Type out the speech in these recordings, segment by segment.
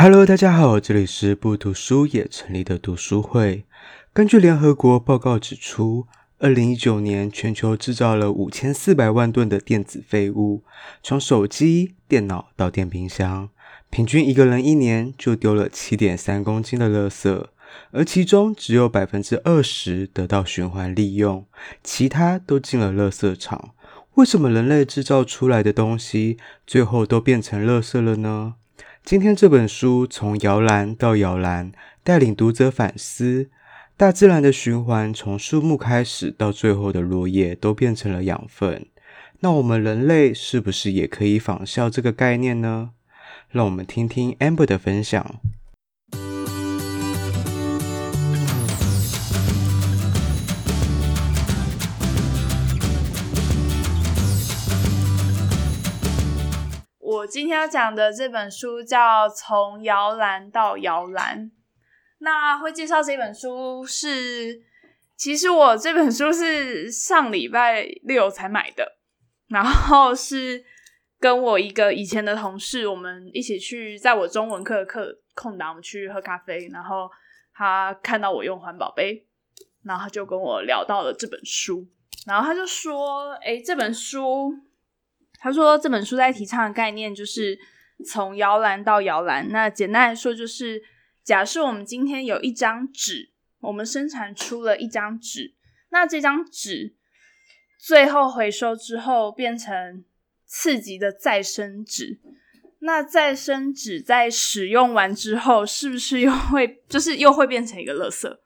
Hello，大家好，这里是不读书也成立的读书会。根据联合国报告指出，二零一九年全球制造了五千四百万吨的电子废物，从手机、电脑到电冰箱，平均一个人一年就丢了七点三公斤的垃圾，而其中只有百分之二十得到循环利用，其他都进了垃圾场。为什么人类制造出来的东西最后都变成垃圾了呢？今天这本书从摇篮到摇篮，带领读者反思大自然的循环，从树木开始到最后的落叶都变成了养分。那我们人类是不是也可以仿效这个概念呢？让我们听听 Amber 的分享。今天要讲的这本书叫《从摇篮到摇篮》。那会介绍这本书是，其实我这本书是上礼拜六才买的，然后是跟我一个以前的同事，我们一起去，在我中文课的课空档，我们去喝咖啡，然后他看到我用环保杯，然后他就跟我聊到了这本书，然后他就说：“诶，这本书。”他说：“这本书在提倡的概念就是从摇篮到摇篮。那简单来说，就是假设我们今天有一张纸，我们生产出了一张纸，那这张纸最后回收之后变成次级的再生纸。那再生纸在使用完之后，是不是又会就是又会变成一个垃圾？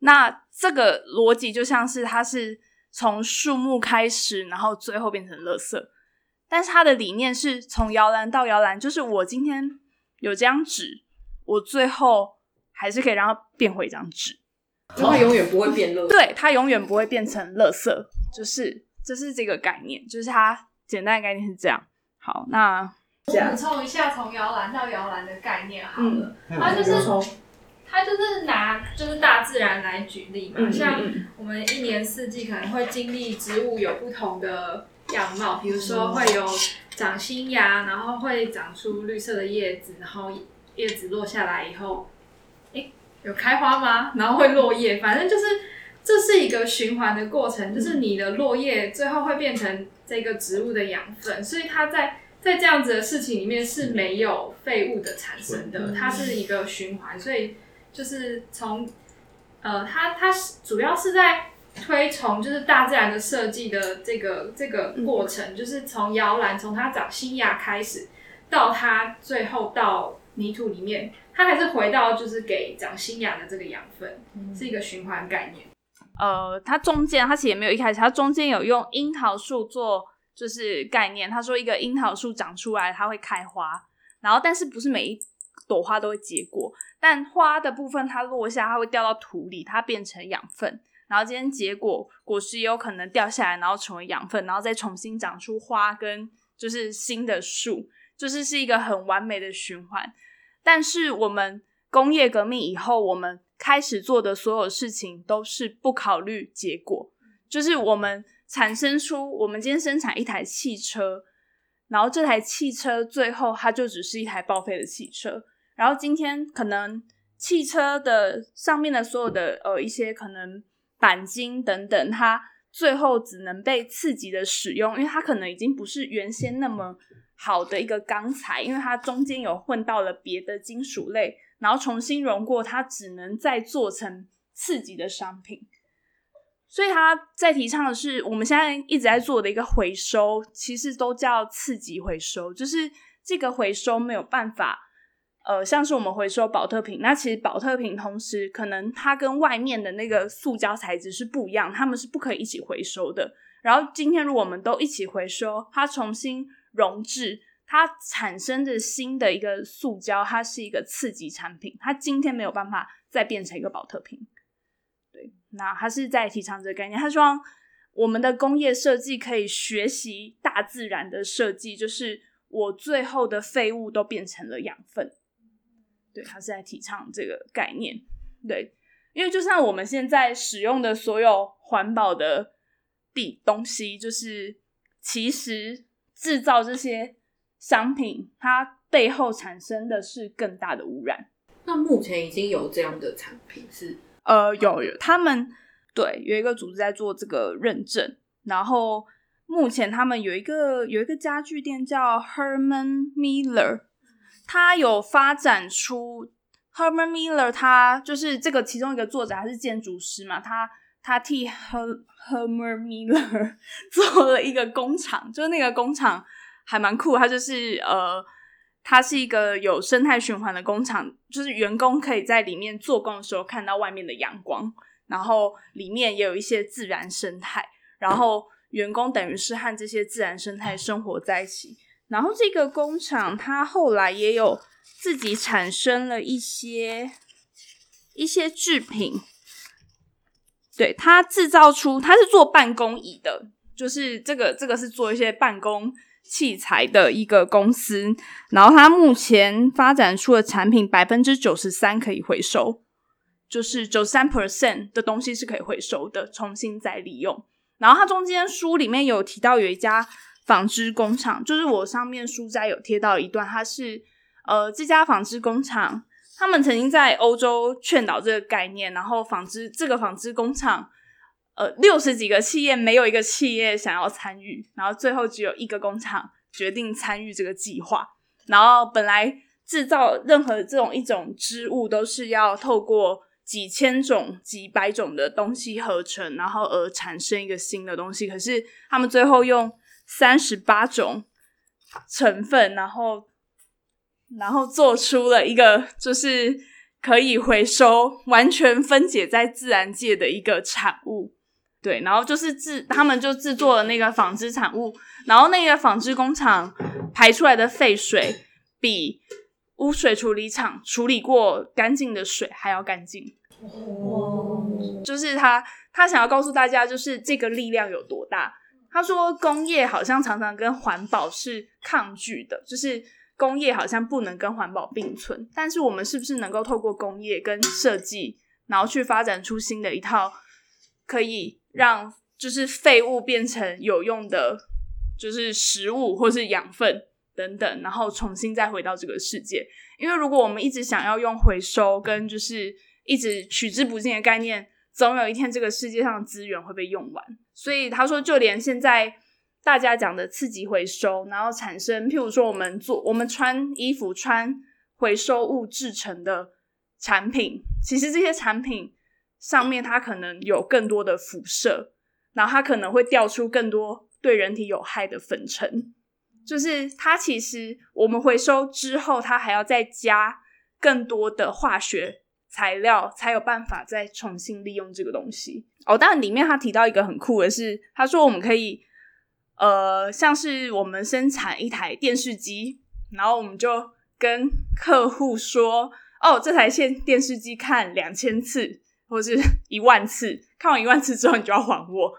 那这个逻辑就像是它是从树木开始，然后最后变成垃圾。”但是他的理念是从摇篮到摇篮，就是我今天有这张纸，我最后还是可以让它变回一张纸，它永远不会变垃圾。对，它永远不会变成垃圾，就是这是这个概念，就是它简单的概念是这样。好，那补充一下从摇篮到摇篮的概念好了，它就是从它就是拿就是大自然来举例嘛，像我们一年四季可能会经历植物有不同的。样貌，比如说会有长新芽，然后会长出绿色的叶子，然后叶子落下来以后，诶，有开花吗？然后会落叶，反正就是这是一个循环的过程，就是你的落叶最后会变成这个植物的养分，所以它在在这样子的事情里面是没有废物的产生的，它是一个循环，所以就是从呃，它它是主要是在。推崇就是大自然的设计的这个这个过程，嗯、就是从摇篮从它长新芽开始，到它最后到泥土里面，它还是回到就是给长新芽的这个养分，嗯、是一个循环概念。呃，它中间它其实也没有一开始，它中间有用樱桃树做就是概念。他说一个樱桃树长出来它会开花，然后但是不是每一朵花都会结果，但花的部分它落下它会掉到土里，它变成养分。然后今天结果果实也有可能掉下来，然后成为养分，然后再重新长出花跟就是新的树，就是是一个很完美的循环。但是我们工业革命以后，我们开始做的所有事情都是不考虑结果，就是我们产生出我们今天生产一台汽车，然后这台汽车最后它就只是一台报废的汽车，然后今天可能汽车的上面的所有的呃一些可能。钣金等等，它最后只能被次级的使用，因为它可能已经不是原先那么好的一个钢材，因为它中间有混到了别的金属类，然后重新熔过，它只能再做成次级的商品。所以他在提倡的是，我们现在一直在做的一个回收，其实都叫次级回收，就是这个回收没有办法。呃，像是我们回收宝特瓶，那其实宝特瓶同时可能它跟外面的那个塑胶材质是不一样，它们是不可以一起回收的。然后今天如果我们都一起回收，它重新溶制，它产生的新的一个塑胶，它是一个次级产品，它今天没有办法再变成一个宝特瓶。对，那它是在提倡这个概念，他希望我们的工业设计可以学习大自然的设计，就是我最后的废物都变成了养分。对，他是在提倡这个概念。对，因为就像我们现在使用的所有环保的地东西，就是其实制造这些商品，它背后产生的是更大的污染。那目前已经有这样的产品是？呃，有有，他们对有一个组织在做这个认证，然后目前他们有一个有一个家具店叫 Herman Miller，他有发展出 Herman Miller，他就是这个其中一个作者还是建筑师嘛，他他替 Her Herman Miller 做了一个工厂，就是那个工厂还蛮酷，他就是呃。它是一个有生态循环的工厂，就是员工可以在里面做工的时候看到外面的阳光，然后里面也有一些自然生态，然后员工等于是和这些自然生态生活在一起。然后这个工厂它后来也有自己产生了一些一些制品，对，它制造出，它是做办公椅的，就是这个这个是做一些办公。器材的一个公司，然后它目前发展出的产品百分之九十三可以回收，就是九三 percent 的东西是可以回收的，重新再利用。然后它中间书里面有提到有一家纺织工厂，就是我上面书斋有贴到一段，它是呃这家纺织工厂，他们曾经在欧洲劝导这个概念，然后纺织这个纺织工厂。呃，六十几个企业没有一个企业想要参与，然后最后只有一个工厂决定参与这个计划。然后本来制造任何这种一种织物都是要透过几千种、几百种的东西合成，然后而产生一个新的东西。可是他们最后用三十八种成分，然后然后做出了一个就是可以回收、完全分解在自然界的一个产物。对，然后就是制，他们就制作了那个纺织产物，然后那个纺织工厂排出来的废水比污水处理厂处理过干净的水还要干净。就是他，他想要告诉大家，就是这个力量有多大。他说，工业好像常常跟环保是抗拒的，就是工业好像不能跟环保并存。但是我们是不是能够透过工业跟设计，然后去发展出新的一套可以。让就是废物变成有用的，就是食物或是养分等等，然后重新再回到这个世界。因为如果我们一直想要用回收跟就是一直取之不尽的概念，总有一天这个世界上的资源会被用完。所以他说，就连现在大家讲的刺激回收，然后产生，譬如说我们做我们穿衣服穿回收物制成的产品，其实这些产品。上面它可能有更多的辐射，然后它可能会掉出更多对人体有害的粉尘。就是它其实我们回收之后，它还要再加更多的化学材料，才有办法再重新利用这个东西。哦，当然里面他提到一个很酷的是，他说我们可以，呃，像是我们生产一台电视机，然后我们就跟客户说，哦，这台线电视机看两千次。或是 一万次，看完一万次之后，你就要还我，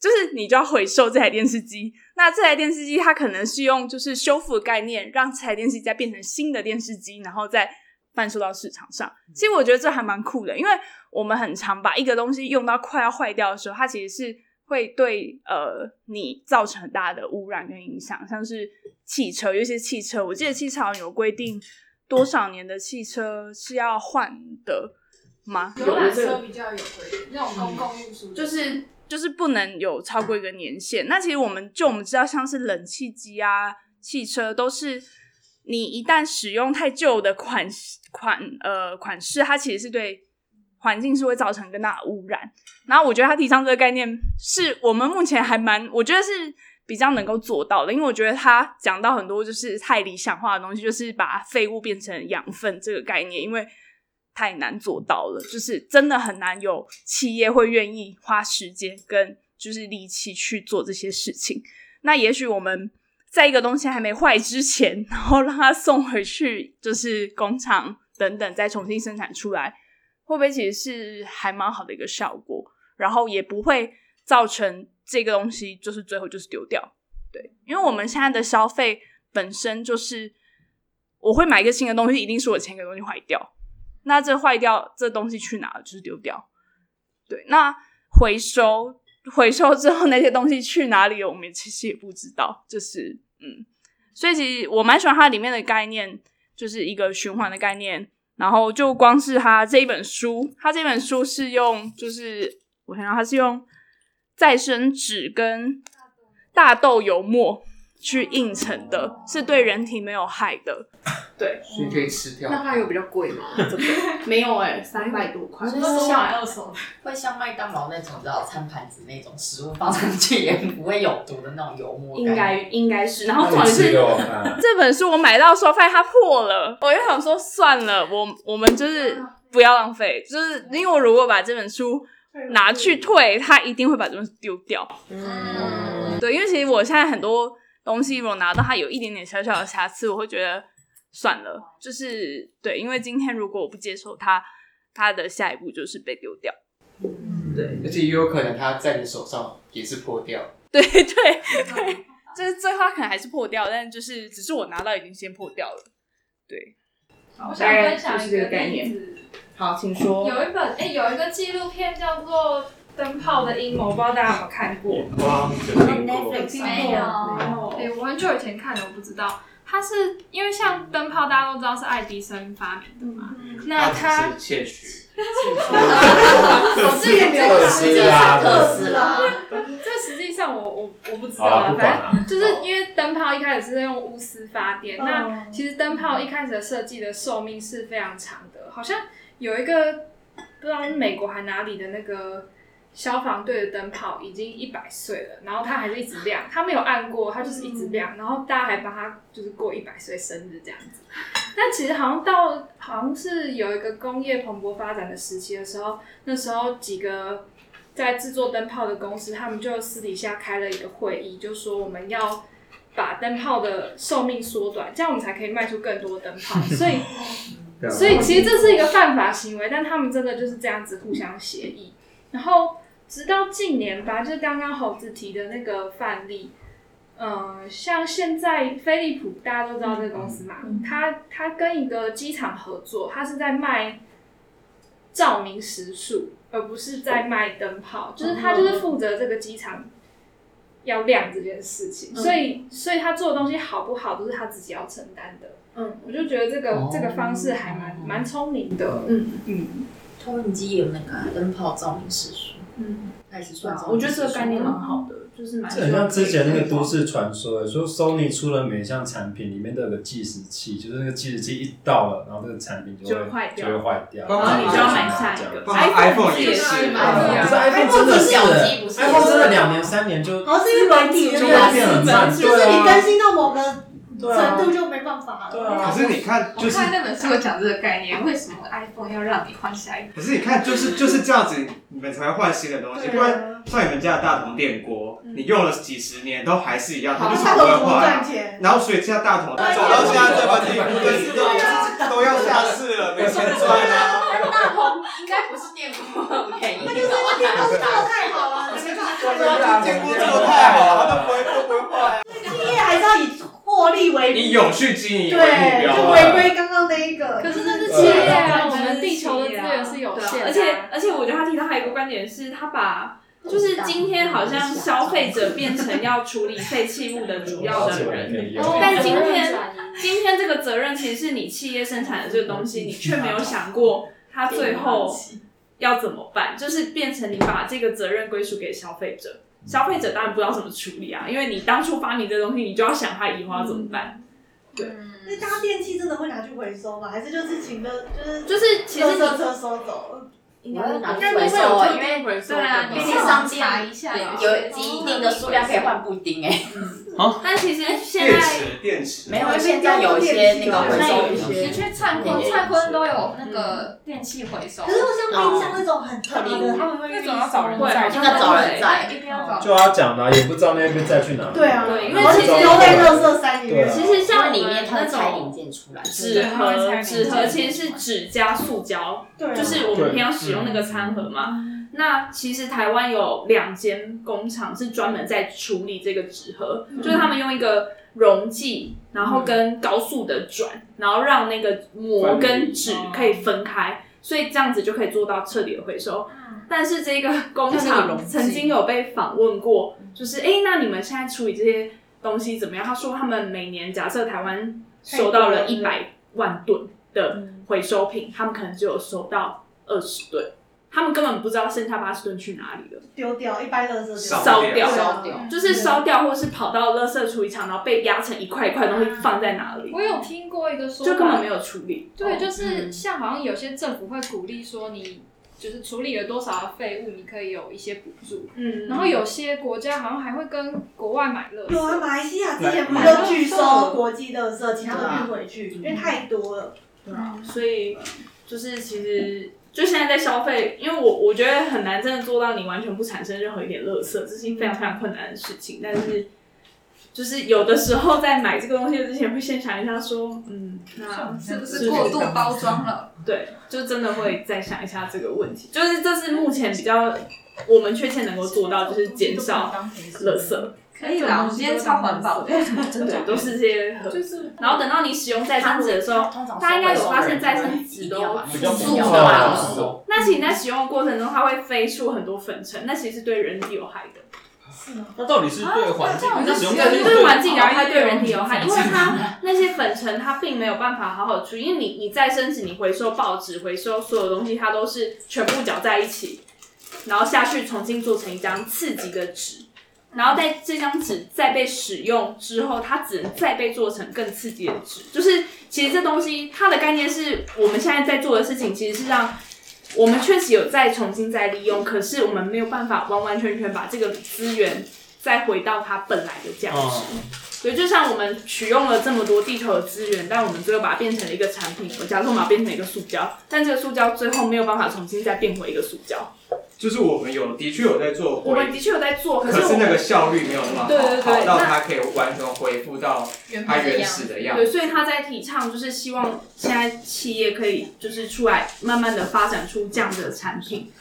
就是你就要回收这台电视机。那这台电视机它可能是用就是修复的概念，让这台电视机再变成新的电视机，然后再贩售到市场上。其实我觉得这还蛮酷的，因为我们很常把一个东西用到快要坏掉的时候，它其实是会对呃你造成很大的污染跟影响。像是汽车，有些汽车，我记得汽车好像有规定多少年的汽车是要换的。吗？游览车比较有规定，那种公共运输就是就是不能有超过一个年限。那其实我们就我们知道，像是冷气机啊、汽车，都是你一旦使用太旧的款款呃款式，它其实是对环境是会造成更大的污染。然后我觉得他提倡这个概念，是我们目前还蛮我觉得是比较能够做到的，因为我觉得他讲到很多就是太理想化的东西，就是把废物变成养分这个概念，因为。太难做到了，就是真的很难有企业会愿意花时间跟就是力气去做这些事情。那也许我们在一个东西还没坏之前，然后让它送回去，就是工厂等等，再重新生产出来，会不会其实是还蛮好的一个效果？然后也不会造成这个东西就是最后就是丢掉。对，因为我们现在的消费本身就是，我会买一个新的东西，一定是我前一个东西坏掉。那这坏掉，这东西去哪？就是丢掉。对，那回收回收之后那些东西去哪里了？我们其实也不知道。就是嗯，所以其实我蛮喜欢它里面的概念，就是一个循环的概念。然后就光是它这一本书，它这本书是用，就是我想想，它是用再生纸跟大豆油墨去印成的，是对人体没有害的。对，所以可以吃掉。那它有比较贵吗？这个没有哎、欸，三百多块。是像买二手的，会像麦当劳那种，知道餐盘子那种食物放上去也不会有毒的那种油墨。应该应该是。然后重点是这本书我买到的时候发现它破了，我就想说算了，我我们就是不要浪费，就是因为我如果把这本书拿去退，他一定会把这本书丢掉。嗯，对，因为其实我现在很多东西如果拿到它有一点点小小的瑕疵，我会觉得。算了，就是对，因为今天如果我不接受他，他的下一步就是被丢掉。嗯，对，而且也有可能他在你手上也是破掉。对对对，就是最后它可能还是破掉，但就是只是我拿到已经先破掉了。对，我想分享一个概念。好，请说。有一本哎、欸，有一个纪录片叫做《灯泡的阴谋》，不知道大家有没有看过？哇，没有，没有。哎，我很久以前看的，我不知道。它是因为像灯泡，大家都知道是爱迪生发明的嘛。嗯、那他窃取，我 这个没有特斯拉，特斯拉。这实际上我我我不知道啊，反正就是因为灯泡一开始是在用钨丝发电，那其实灯泡一开始的设计的寿命是非常长的，好像有一个不知道是美国还哪里的那个。消防队的灯泡已经一百岁了，然后它还是一直亮，它没有按过，它就是一直亮，然后大家还帮它就是过一百岁生日这样子。但其实好像到好像是有一个工业蓬勃发展的时期的时候，那时候几个在制作灯泡的公司，他们就私底下开了一个会议，就说我们要把灯泡的寿命缩短，这样我们才可以卖出更多灯泡。所以，所以其实这是一个犯法行为，但他们真的就是这样子互相协议，然后。直到近年吧，就是刚刚猴子提的那个范例，呃，像现在飞利浦大家都知道这个公司嘛，他他跟一个机场合作，他是在卖照明时数，而不是在卖灯泡，就是他就是负责这个机场要亮这件事情，所以所以他做的东西好不好都是他自己要承担的。嗯，我就觉得这个、哦、这个方式还蛮蛮聪明的。嗯嗯，投影机有那个灯泡照明时数。嗯，还是算，我觉得这个概念蛮好的，就是蛮。很像之前那个都市传说，说 Sony 出了每项产品里面都有个计时器，就是那个计时器一到了，然后这个产品就会坏掉，就会坏掉，然后你就要买下一个。iPhone 也是，可是 iPhone 真的是，iPhone 真的两年三年就，好像是因为软体就变很慢，就是你更新到某个。程度就没办法了。对啊。可是你看，就是我看那本书有讲这个概念，为什么 iPhone 要让你换下一个？可是你看，就是就是这样子，你们才会换新的东西。不然像你们家的大同电锅，你用了几十年都还是一样，它就是不会坏。然后所以现在大同走到现在这么地步，都都要下市了，没钱赚啊。大同应该不是电锅便宜，那就是电锅做的太好了，没办法。对啊，电锅做的太好了，它都不会都不会坏啊。企业还是要以。获利为以永续经营为目标，对，就回归刚刚那一个。可是那是企业啊，我们地球的资源是有限的。而且而且，我觉得他提到还有一个观点是，他把就是今天好像消费者变成要处理废弃物的主要的人，但今天今天这个责任其实是你企业生产的这个东西，你却没有想过他最后要怎么办，就是变成你把这个责任归属给消费者。消费者当然不知道怎么处理啊，因为你当初发明这东西，你就要想它以后要怎么办。对，那家电器真的会拿去回收吗？还是就是请个就是就是其实车车收走？应该会拿去回收啊，因为对啊，便利商店有一定的数量可以换布丁哎。好，但其实现在电池没有，现在有一些那个回收，你去灿坤，灿坤都有那个电器回收。可是像冰箱那种很特别的，他们会那种要找人在，要找人在，就要讲的，也不知道那边再去哪。对啊，对，因为其实丢在垃圾山里面。其实像里面它拆零件出来，纸盒，纸盒其实是纸加塑胶，就是我们平常使用那个餐盒嘛。那其实台湾有两间工厂是专门在处理这个纸盒，嗯、就是他们用一个溶剂，然后跟高速的转，嗯、然后让那个膜跟纸可以分开，哦、所以这样子就可以做到彻底的回收。嗯、但是这个工厂曾经有被访问过，就是哎、欸，那你们现在处理这些东西怎么样？他说他们每年假设台湾收到了一百万吨的回收品，他们可能只有收到二十吨。他们根本不知道剩下八十吨去哪里了，丢掉，一般垃圾烧掉，烧掉，就是烧掉，或是跑到垃圾处理厂，然后被压成一块一块东西放在哪里？我有听过一个说法，就根本没有处理。对，就是像好像有些政府会鼓励说，你就是处理了多少的废物，你可以有一些补助。嗯，然后有些国家好像还会跟国外买垃圾。有啊，马来西亚之前不是拒收国际垃圾，其他们运回去，因为太多了。对啊，所以就是其实。就现在在消费，因为我我觉得很难真的做到你完全不产生任何一点垃圾，这是一件非常非常困难的事情。但是，就是有的时候在买这个东西之前，会先想一下说，嗯，那是不是过度包装了？对，就真的会再想一下这个问题。就是这是目前比较我们确切能够做到，就是减少垃圾。可以啦，我们今天超环保的，真的都是这些，就是。然后等到你使用再生纸的时候，大家应该有发现再生纸都塑化了。那其实你在使用的过程中，它会飞出很多粉尘，那其实是对人体有害的。是吗？那到底是对环境？对对环境有害，对人体有害，因为它那些粉尘它并没有办法好好处理，因为你你再生纸，你回收报纸，回收所有东西，它都是全部搅在一起，然后下去重新做成一张次级的纸。然后在这张纸再被使用之后，它只能再被做成更刺激的纸。就是其实这东西它的概念是我们现在在做的事情，其实是让我们确实有再重新再利用，可是我们没有办法完完全全把这个资源再回到它本来的价值。所以就像我们取用了这么多地球的资源，但我们最后把它变成了一个产品，我假设我们把它变成一个塑胶，但这个塑胶最后没有办法重新再变回一个塑胶。就是我们有的确有在做，我们的确有在做，可是，可是那个效率没有那么好，对对对，好到它可以完全恢复到它原始的样子。对，所以他在提倡，就是希望现在企业可以就是出来，慢慢的发展出这样的产品。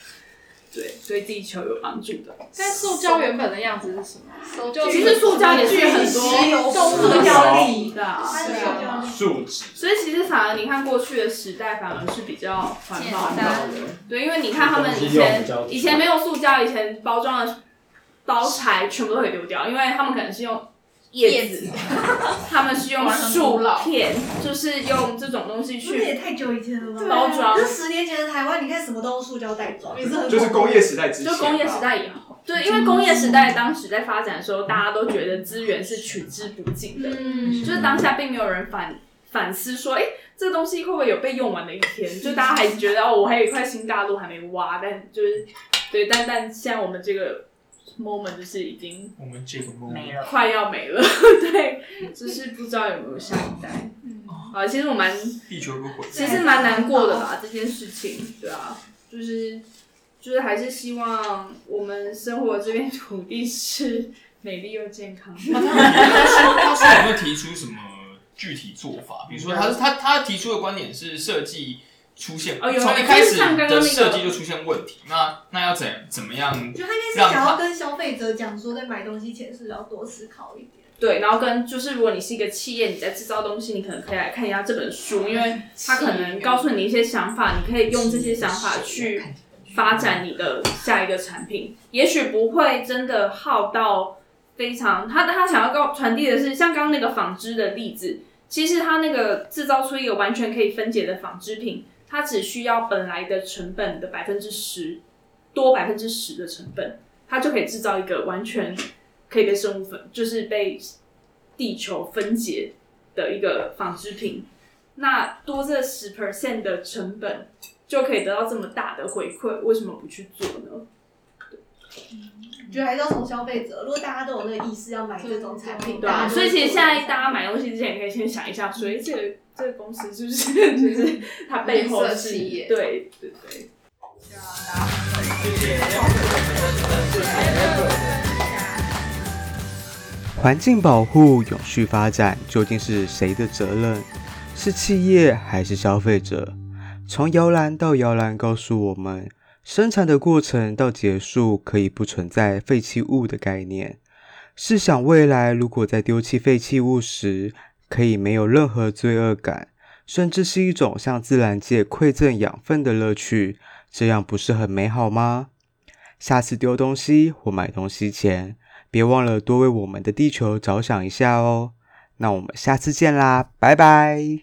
对，对地球有帮助的。但塑胶原本的样子是什么？其实塑胶也是很多动物的胶粒的，树脂。所以其实反而你看过去的时代反而是比较环保的。对，因为你看他们以前以前没有塑胶，以前包装的包材全部都可以丢掉，因为他们可能是用。叶子，他们是用树片，就是用这种东西去。这也太久以前了吧？包装。这十年前的台湾，你看什么都用塑胶袋装，也是很。就是工业时代之前。就工业时代以后，对，因为工业时代当时在发展的时候，大家都觉得资源是取之不尽的，嗯，就是当下并没有人反反思说，哎，这个东西会不会有被用完的一天？就大家还觉得哦，我还有一块新大陆还没挖，但就是对，但但现在我们这个。Moment 就是已经我们这个 moment 没了，快要没了，对，就是不知道有没有下一代。啊，其实我蛮地球如果其实蛮难过的吧，这件事情，对啊，就是就是还是希望我们生活的这片土地是美丽又健康 的。他说有没有提出什么具体做法？比如说他，他是他他提出的观点是设计。出现从一开始的设计就出现问题，那那要怎怎么样？就他应该是想要跟消费者讲说，在买东西前是要多思考一点。对，然后跟就是如果你是一个企业，你在制造东西，你可能可以来看一下这本书，因为他可能告诉你一些想法，你可以用这些想法去发展你的下一个产品。也许不会真的耗到非常，他他想要告传递的是，像刚刚那个纺织的例子，其实他那个制造出一个完全可以分解的纺织品。它只需要本来的成本的百分之十，多百分之十的成本，它就可以制造一个完全可以被生物分，就是被地球分解的一个纺织品。那多这十 percent 的成本就可以得到这么大的回馈，为什么不去做呢？对，我觉得还是要从消费者，如果大家都有那个意识要买这种产品，对啊，所以其实现在大家买东西之前，也可以先想一下，所以这个。这个公司是不是 就是它背后是？对对对。环境保护、永续发展究竟是谁的责任？是企业还是消费者？从摇篮到摇篮告诉我们，生产的过程到结束可以不存在废弃物的概念。试想未来，如果在丢弃废弃物时，可以没有任何罪恶感，甚至是一种向自然界馈赠养分的乐趣，这样不是很美好吗？下次丢东西或买东西前，别忘了多为我们的地球着想一下哦。那我们下次见啦，拜拜。